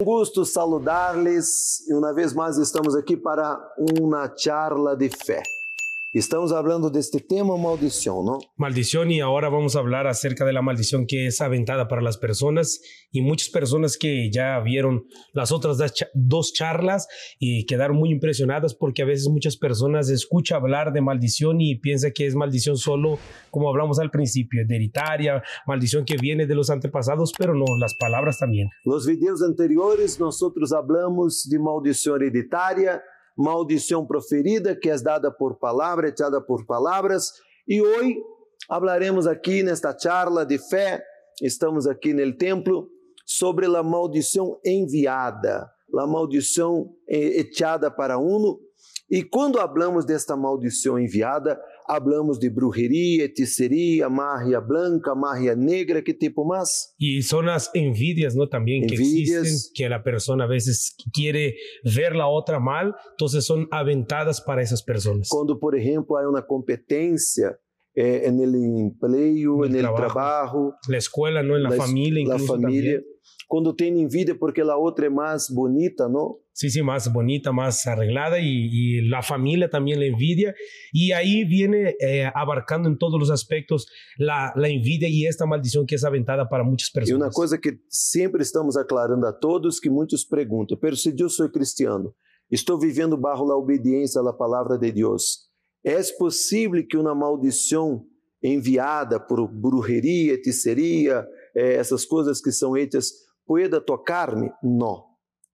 Um gusto saludarles e uma vez mais estamos aqui para uma charla de fé. Estamos hablando de este tema maldición, ¿no? Maldición y ahora vamos a hablar acerca de la maldición que es aventada para las personas y muchas personas que ya vieron las otras dos charlas y quedaron muy impresionadas porque a veces muchas personas escuchan hablar de maldición y piensan que es maldición solo como hablamos al principio, hereditaria, maldición que viene de los antepasados, pero no, las palabras también. Los videos anteriores nosotros hablamos de maldición hereditaria, maldição proferida, que é dada por palavra, echada por palavras. E hoje hablaremos aqui nesta charla de fé, estamos aqui no templo, sobre a maldição enviada, a maldição eh, echada para uno. E quando hablamos desta maldição enviada, hablamos de brujería, hechicería, magia blanca, magia negra, ¿qué tipo más? Y son las envidias, ¿no? También envidias. que existen, que la persona a veces quiere ver la otra mal, entonces son aventadas para esas personas. Cuando, por ejemplo, hay una competencia eh, en el empleo, en el, trabajo, trabajo, la escuela, ¿no? En la, la familia, incluso la familia. También quando tem envidia porque a outra é mais bonita, não? Sí, sí, más bonita, más arreglada y, y la familia también la envidia. Y ahí viene eh, abarcando en todos los aspectos la, la envidia y esta maldición que es aventada para muchas personas. E uma coisa que sempre estamos aclarando a todos, que muitos perguntam, pero se eu sou cristiano, estou vivendo bajo a obediência à palavra de Deus, é possível que uma maldição enviada por brujeria, hechiceria, eh, essas coisas que são hechas pueda tocar-me? Não.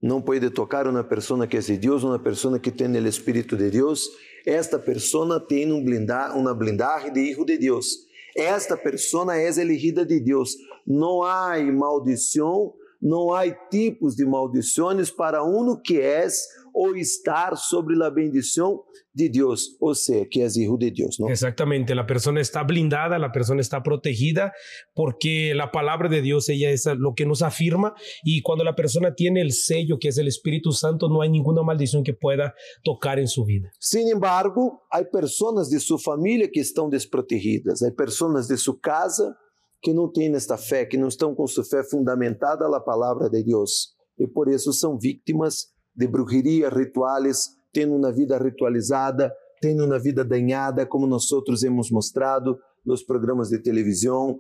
Não pode tocar uma pessoa que é de Deus, uma pessoa que tem o Espírito de Deus. Esta pessoa tem um blindar, uma blindagem de Hijo de Deus. Esta pessoa é elegida de Deus. Não há maldição, não há tipos de maldições para um que és ou estar sobre a bendição de Deus, ou seja, que é hijo de Deus, ¿no? Exactamente, a pessoa está blindada, a pessoa está protegida, porque a palavra de Deus ella es lo que nos afirma e quando a pessoa tem o sello que é o Espírito Santo, não há nenhuma maldição que pueda tocar em sua vida. Sin embargo, há pessoas de sua família que estão desprotegidas, há pessoas de sua casa que não têm esta fé, que não estão com sua fé fundamentada na palavra de Deus e por isso são vítimas de brujeria, rituales, tendo uma vida ritualizada, tendo uma vida danhada, como nós outros hemos mostrado nos programas de televisão,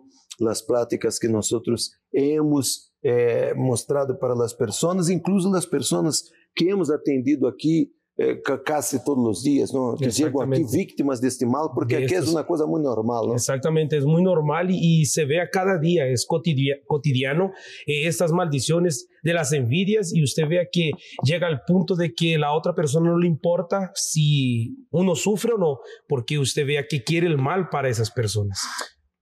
as práticas que nós outros hemos eh, mostrado para as pessoas, incluso as pessoas que hemos atendido aqui eh, casi todos os dias, não? Que chegam aqui vítimas deste mal, porque aqui é uma coisa muito normal, não? Exatamente, é muito normal e, se vê a cada dia, é cotidiano eh, estas maldições de las envidias e você vê que chega ao ponto de que a outra pessoa não lhe importa se uno sufre ou não, porque você vê que quer o mal para essas pessoas.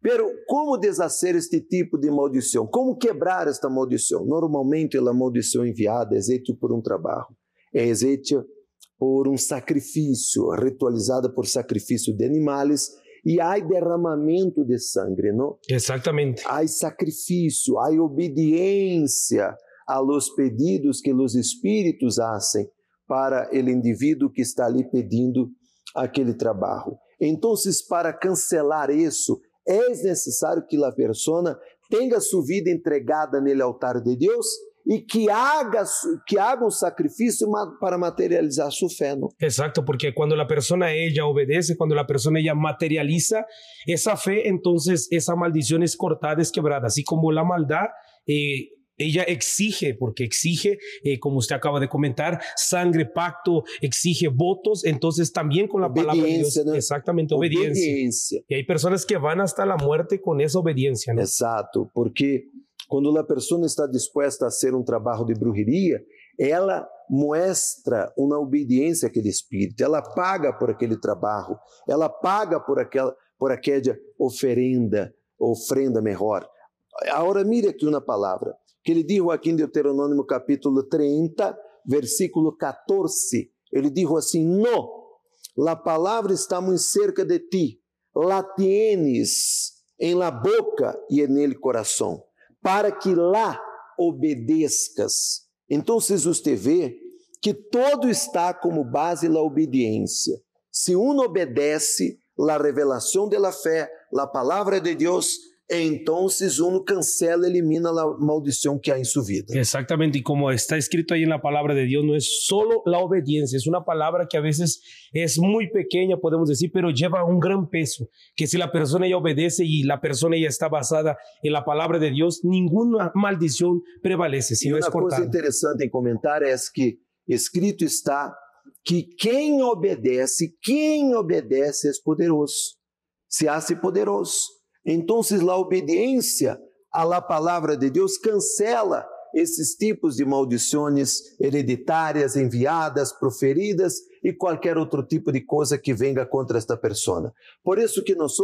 Pero como deshacer este tipo de maldição? Como quebrar esta maldição? Normalmente a maldição enviada é feita por um trabalho, é feita por um sacrifício, ritualizada por sacrifício de animais, e há derramamento de sangue, não? Exatamente. Há sacrifício, há obediência a los pedidos que os espíritos hacen para o indivíduo que está ali pedindo aquele trabalho. Então, para cancelar isso, é necessário que a pessoa tenha sua vida entregada no altar de Deus e que haga, que haga um sacrifício para materializar sua fé. ¿no? Exacto, porque quando a pessoa ella obedece, quando a pessoa ella materializa essa fé, então essa maldição é cortada, é quebrada, assim como a maldade. Eh, ella exige, porque exige, eh, como usted acaba de comentar, sangre, pacto, exige votos, entonces también con la obediencia, palabra de Dios, ¿no? exactamente, obediencia. obediencia. Y hay personas que van hasta la muerte con esa obediencia. ¿no? Exacto, porque quando a pessoa está disposta a ser um trabalho de brujeria, ela mostra uma obediência àquele espírito, ela paga por aquele trabalho, ela paga por aquela, por aquela oferenda, ofrenda melhor. Agora mire aqui uma palavra, que ele disse aqui em Deuteronômio capítulo 30, versículo 14, ele disse assim, no, a palavra está muito cerca de ti, la tienes em la boca e nele coração para que lá obedeças. Então, você vê que todo está como base na obediência. Se um obedece, a revelação da fé, a palavra de Deus, entonces uno cancela, elimina la maldición que hay en su vida. Exactamente, y como está escrito ahí en la palabra de Dios, no es solo la obediencia, es una palabra que a veces es muy pequeña, podemos decir, pero lleva un gran peso, que si la persona ya obedece y la persona ya está basada en la palabra de Dios, ninguna maldición prevalece, sino una cosa cortada. interessante em comentar é que escrito está que quem obedece, quem obedece é poderoso, se hace poderoso. Então, a obediência à la palavra de Deus cancela esses tipos de maldições hereditárias enviadas, proferidas e qualquer outro tipo de coisa que venga contra esta pessoa. Por isso que nós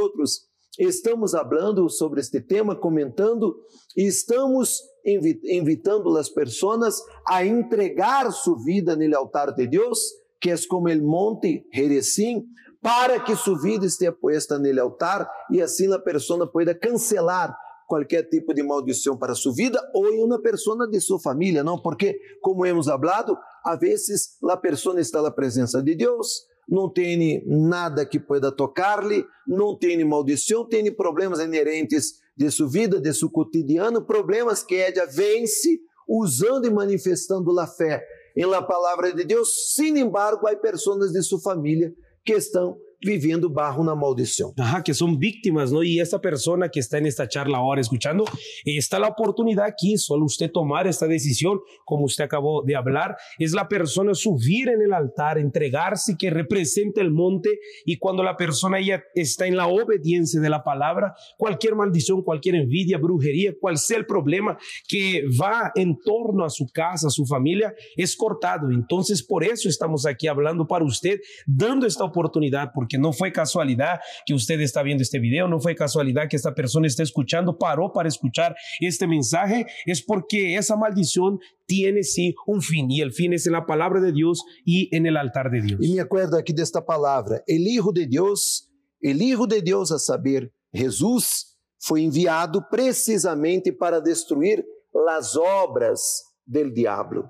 estamos falando sobre este tema, comentando e estamos invi- invitando as pessoas a entregar sua vida no altar de Deus, que é como o monte Jerezim, para que sua vida esteja puesta no altar e assim a pessoa pueda cancelar qualquer tipo de maldição para sua vida ou em uma pessoa de sua família, não? Porque, como hemos hablado, a vezes a pessoa está na presença de Deus, não tem nada que pueda tocar-lhe, não tem maldição, tem problemas inerentes de sua vida, de seu cotidiano, problemas que ela vence usando e manifestando a fé em la palavra de Deus. Sin embargo, há pessoas de sua família que estão vivendo barro na maldição. Ajá, que son víctimas, ¿no? Y esta persona que está en esta charla ahora escuchando, está la oportunidad aquí, solo usted tomar esta decisión, como usted acabó de hablar, es la persona subir en el altar, entregarse, que represente el monte, y cuando la persona ya está en la obediencia de la palabra, cualquier maldición, cualquier envidia, brujería, cual sea el problema que va en torno a su casa, a su familia, es cortado. Entonces, por eso estamos aquí hablando para usted, dando esta oportunidad, porque no fue casualidad que usted está viendo este video, no fue casualidad que esta persona esté escuchando, paró para escuchar este mensaje, es porque esa maldición tiene sí un fin y el fin es en la palabra de Dios y en el altar de Dios. E me acordo aqui desta palavra: El Hijo de Deus, el Hijo de Deus, a saber, Jesus, foi enviado precisamente para destruir as obras del diabo.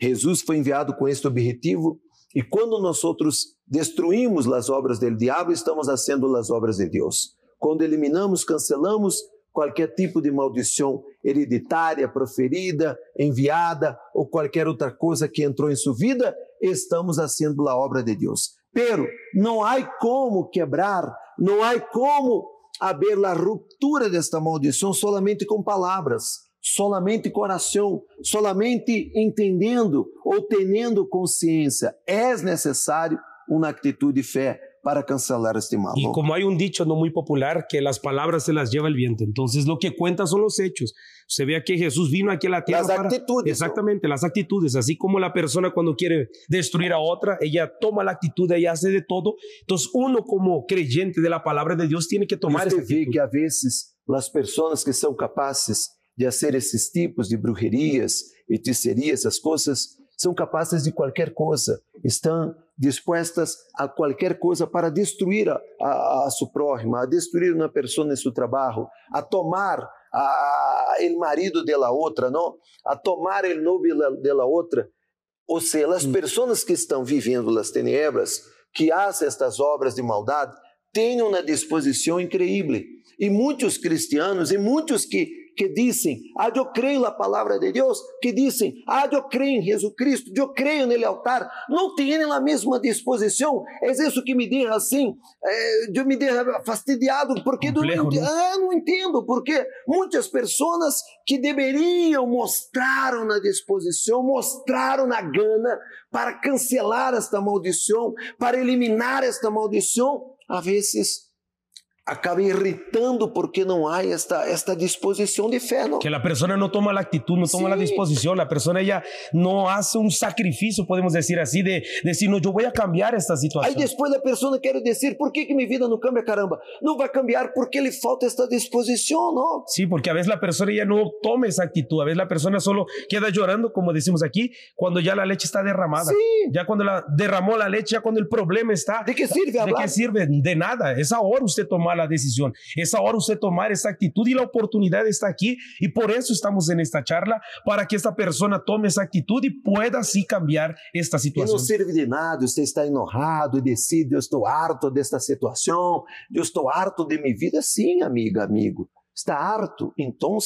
Jesus foi enviado com este objetivo e quando nós outros destruímos as obras del diabo, estamos fazendo as obras de Deus. Quando eliminamos, cancelamos qualquer tipo de maldição hereditária, proferida, enviada ou qualquer outra coisa que entrou em sua vida, estamos fazendo a obra de Deus. Pero não há como quebrar, não há como haver a ruptura desta maldição solamente com palavras, solamente com oração, solamente entendendo ou tendo consciência. É necessário uma atitude de fé para cancelar este mal. Y como hay un dicho no muy popular que las palabras se las lleva el viento, entonces lo que cuenta son los hechos. Se ve que Jesús vino aquí a la tierra Las para- actitudes. Exactamente, las actitudes, así como la persona cuando quiere destruir a otra, ella toma la actitud, ella hace de todo. Entonces uno como creyente de la palabra de Dios tiene que tomar vê actitud. que, às vezes, as pessoas que são capazes de fazer esses tipos de bruxerias, hechicerias, essas coisas, são capazes de qualquer coisa, estão dispostas a qualquer coisa para destruir a, a, a sua próxima, a destruir uma pessoa em seu trabalho, a tomar a, o marido de la outra, não? a tomar o novio de la outra. Ou seja, as pessoas que estão vivendo as tenebras, que fazem estas obras de maldade, têm uma disposição incrível. E muitos cristianos, e muitos que, que dizem, ah, eu creio na palavra de Deus, que dizem, ah, eu creio em Jesus Cristo, eu creio nele altar, não têm a mesma disposição. É isso que me deixa assim, é, eu me deixa fastidiado, porque eu não, ent- né? ah, não entendo, porque muitas pessoas que deveriam mostrar na disposição, mostraram na gana para cancelar esta maldição, para eliminar esta maldição, às vezes acaba irritando porque não há esta, esta disposição de fé, não? Que la persona no toma la actitud, no toma Sí. la disposición, la persona ella no hace un sacrificio, podemos decir así, de decir, no, yo voy a cambiar esta situación. depois a pessoa quer dizer, por que, que minha vida não cambia, caramba? Não vai cambiar porque lhe falta esta disposição, não? Sí, porque a veces la persona ya no toma esa actitud, a veces la persona solo queda llorando, como decimos aquí, cuando ya la leche está derramada. Sí. Ya cuando la derramó la leche, ya cuando el problema está. De que sirve ¿De hablar? qué sirve? De nada. Es ahora usted tomar la decisión. Es ahora usted tomar esa actitud y la oportunidad está aquí. Y por eso estamos en esta charla, para que esta persona tome esa actitud y pueda así cambiar esta E não situación. serve de nada, você está enojado e decide, eu estou harto desta situação, eu estou harto de minha vida. Sim, amiga, amigo. está harto, então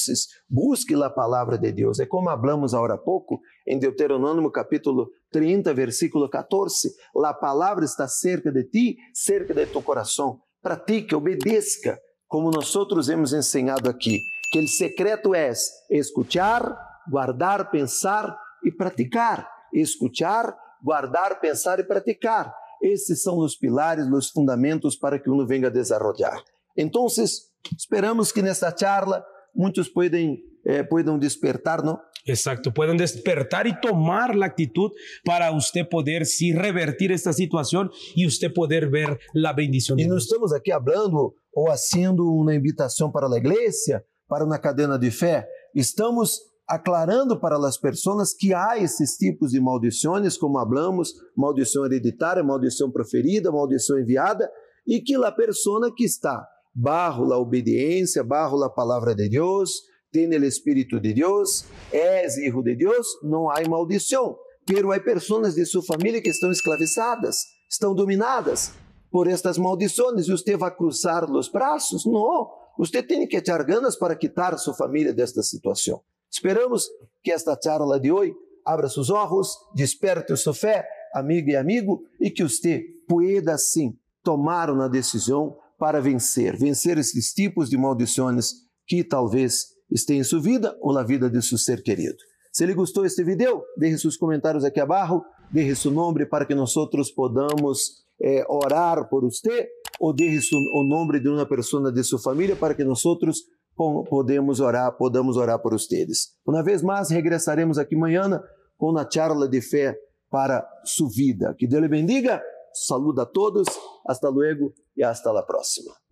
busque a palavra de Deus. É como hablamos agora há pouco em Deuteronômio capítulo 30, versículo 14. A palavra está cerca de ti, cerca de tu coração. Pratique, obedeça, como nós outros hemos ensinado aqui, que o secreto é escuchar, guardar, pensar e praticar. Escuchar, guardar, pensar e praticar. Esses são os pilares, os fundamentos para que uno venga a desarrollar. Então, esperamos que nesta charla muitos podem, eh, podem despertar, não? Exacto, pueden despertar y tomar la actitud para usted poder sí revertir esta situación y usted poder ver la bendición. E não estamos aqui hablando ou haciendo uma invitação para a igreja, para uma cadena de fé. Estamos aclarando para as pessoas que há esses tipos de maldições, como hablamos, maldição hereditária, maldição proferida, maldição enviada, e que a pessoa que está barro a obediência, barro a palavra de Deus, tem o Espírito de Deus, és hijo de Deus, não há maldição. Pero há pessoas de sua família que estão escravizadas, estão dominadas por estas maldições e você vai cruzar os braços? Não. Você tem que echar ganas para quitar sua família desta situação. Esperamos que esta charla de hoje abra seus olhos, desperte sua fé, amigo e amigo, e que você pueda, sim, tomar uma decisão para vencer, vencer esses tipos de maldições que talvez estejam em sua vida ou na vida de seu ser querido. Se ele gostou deste vídeo, deixe seus comentários aqui abaixo, deixe seu nome para que nós podamos eh, orar por você, ou deixe o nome de uma pessoa de sua família para que nós podemos orar, podamos orar por vocês. Uma vez mais, regressaremos aqui amanhã com a charla de fé para sua vida. Que Deus lhe bendiga. Saluda a todos. Hasta luego e hasta la próxima.